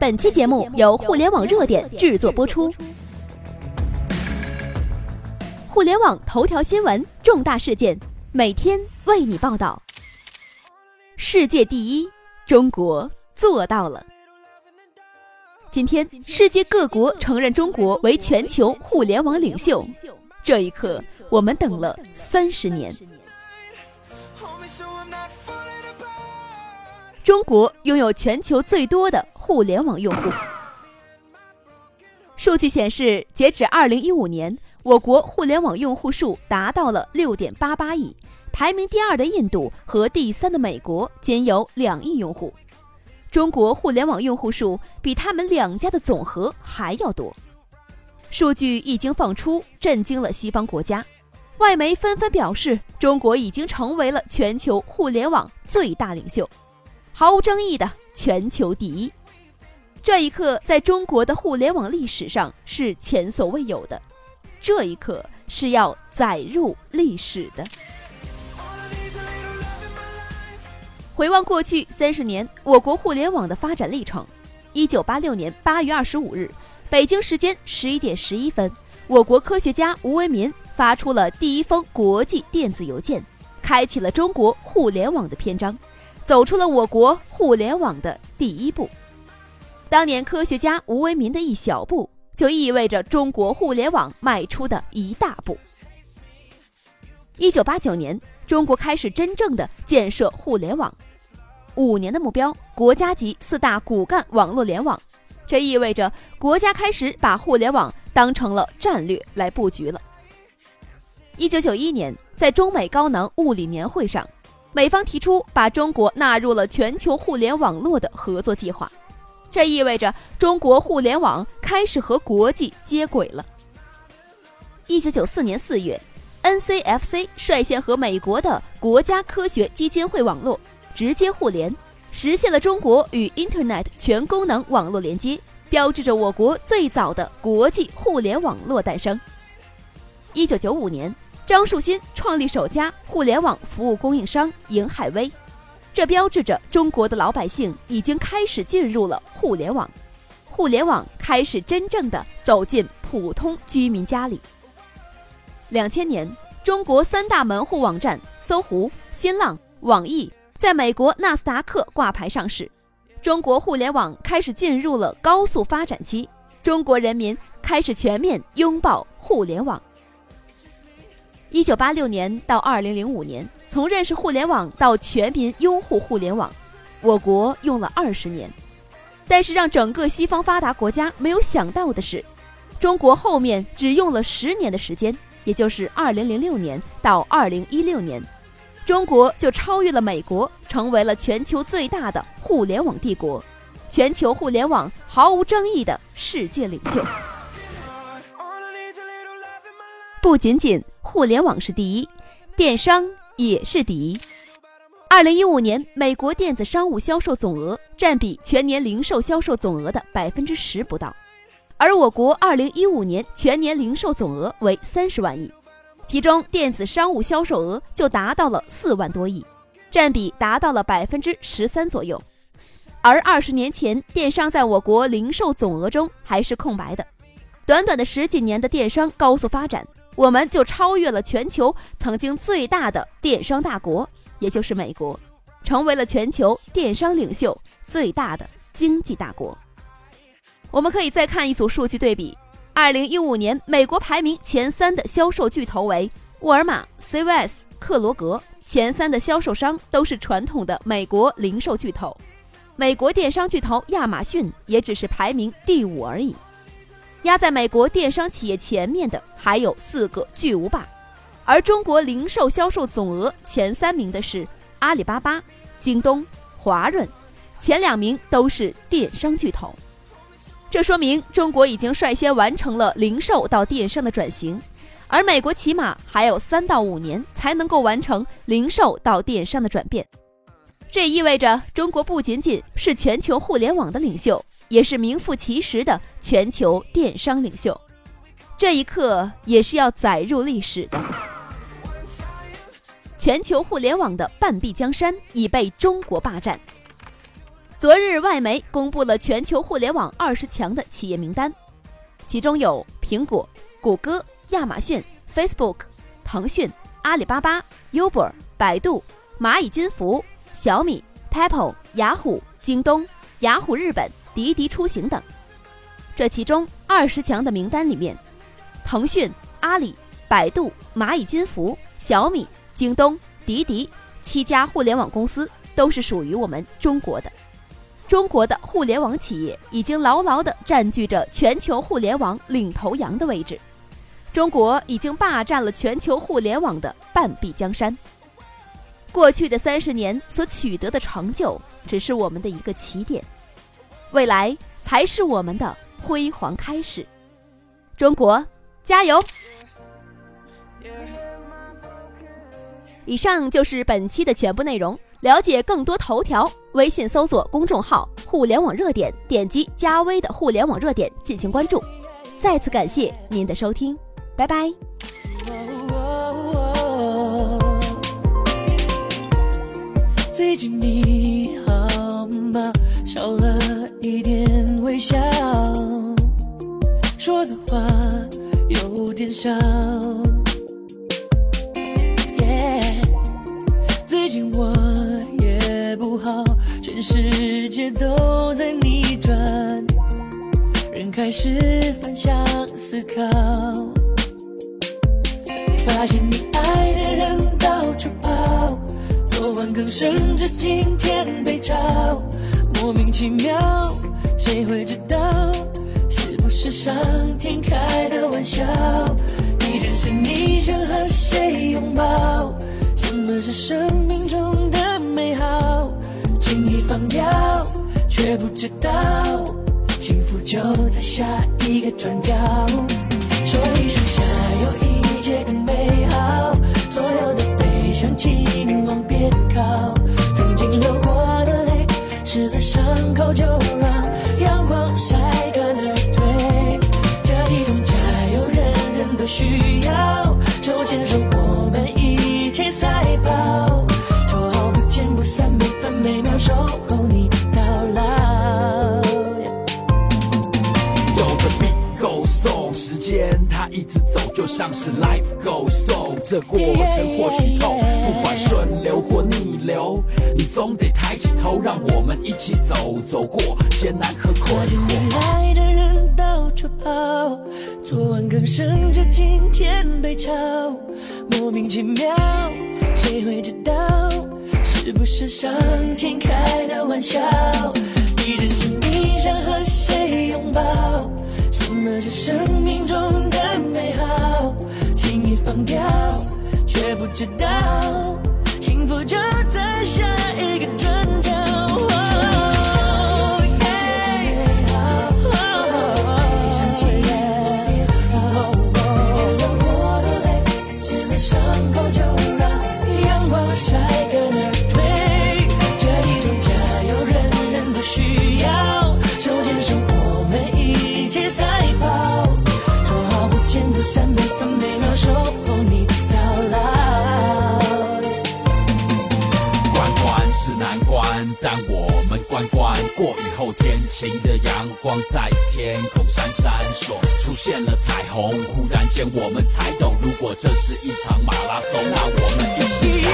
本期节目由互联网热点制作播出。互联网头条新闻，重大事件，每天为你报道。世界第一，中国做到了。今天，世界各国承认中国为全球互联网领袖，这一刻，我们等了三十年。中国拥有全球最多的互联网用户。数据显示，截止二零一五年，我国互联网用户数达到了六点八八亿，排名第二的印度和第三的美国仅有两亿用户。中国互联网用户数比他们两家的总和还要多。数据一经放出，震惊了西方国家，外媒纷纷表示，中国已经成为了全球互联网最大领袖。毫无争议的全球第一，这一刻在中国的互联网历史上是前所未有的，这一刻是要载入历史的。回望过去三十年，我国互联网的发展历程。一九八六年八月二十五日，北京时间十一点十一分，我国科学家吴为民发出了第一封国际电子邮件，开启了中国互联网的篇章。走出了我国互联网的第一步。当年科学家吴为民的一小步，就意味着中国互联网迈出的一大步。一九八九年，中国开始真正的建设互联网，五年的目标，国家级四大骨干网络联网。这意味着国家开始把互联网当成了战略来布局了。一九九一年，在中美高能物理年会上。美方提出把中国纳入了全球互联网络的合作计划，这意味着中国互联网开始和国际接轨了。一九九四年四月，NCFC 率先和美国的国家科学基金会网络直接互联，实现了中国与 Internet 全功能网络连接，标志着我国最早的国际互联网络诞生。一九九五年。张树新创立首家互联网服务供应商瀛海威，这标志着中国的老百姓已经开始进入了互联网，互联网开始真正的走进普通居民家里。两千年，中国三大门户网站搜狐、新浪、网易在美国纳斯达克挂牌上市，中国互联网开始进入了高速发展期，中国人民开始全面拥抱互联网。一九八六年到二零零五年，从认识互联网到全民拥护互联网，我国用了二十年。但是让整个西方发达国家没有想到的是，中国后面只用了十年的时间，也就是二零零六年到二零一六年，中国就超越了美国，成为了全球最大的互联网帝国，全球互联网毫无争议的世界领袖。不仅仅互联网是第一，电商也是第一。二零一五年，美国电子商务销售总额占比全年零售销售总额的百分之十不到，而我国二零一五年全年零售总额为三十万亿，其中电子商务销售额就达到了四万多亿，占比达到了百分之十三左右。而二十年前，电商在我国零售总额中还是空白的，短短的十几年的电商高速发展。我们就超越了全球曾经最大的电商大国，也就是美国，成为了全球电商领袖最大的经济大国。我们可以再看一组数据对比：二零一五年，美国排名前三的销售巨头为沃尔玛、CVS、克罗格，前三的销售商都是传统的美国零售巨头。美国电商巨头亚马逊也只是排名第五而已。压在美国电商企业前面的还有四个巨无霸，而中国零售销售总额前三名的是阿里巴巴、京东、华润，前两名都是电商巨头。这说明中国已经率先完成了零售到电商的转型，而美国起码还有三到五年才能够完成零售到电商的转变。这意味着中国不仅仅是全球互联网的领袖。也是名副其实的全球电商领袖，这一刻也是要载入历史的。全球互联网的半壁江山已被中国霸占。昨日，外媒公布了全球互联网二十强的企业名单，其中有苹果、谷歌、亚马逊、Facebook、腾讯、阿里巴巴、Uber、百度、蚂蚁金服、小米、papple、雅虎、京东、雅虎日本、滴滴出行等。这其中二十强的名单里面，腾讯、阿里、百度、蚂蚁金服、小米、京东、滴滴七家互联网公司都是属于我们中国的。中国的互联网企业已经牢牢地占据着全球互联网领头羊的位置，中国已经霸占了全球互联网的半壁江山。过去的三十年所取得的成就，只是我们的一个起点，未来才是我们的辉煌开始。中国，加油！以上就是本期的全部内容。了解更多头条，微信搜索公众号“互联网热点”，点击加微的“互联网热点”进行关注。再次感谢您的收听，拜拜。最近你笑，说的话有点少。耶最近我也不好，全。世界都在逆转，人开始反向思考，发现你爱的人到处跑，昨晚更升职，今天被炒，莫名其妙，谁会知道？是不是上天开的玩笑？地震时你想和谁拥抱？什么是生命中的美好？轻易放掉，却不知道幸福就在下一个转角。说一声加油，一切更需要。手牵手，我们一起赛跑。说好不见不散，每分每秒。守候你到老。有个 beat goes on，时间它一直走，就像是 life goes on。这过程或许痛，不管顺流或逆流，你总得抬起头，让我们一起走，走过艰难和困惑。昨晚刚升职，今天被炒，莫名其妙，谁会知道？是不是上天开的玩笑？地震时你想和谁拥抱？什么是生命中的美好？轻易放掉，却不知道口就让阳光晒干而这一加油人人都需要手牵手我们一起赛跑说好不见不散每分每秒守候你到老关关是难关但我们关关过雨后，天晴的阳光在天空闪闪烁，出现了彩虹。忽然间，我们才懂，如果这是一场马拉松，那我们一起加油！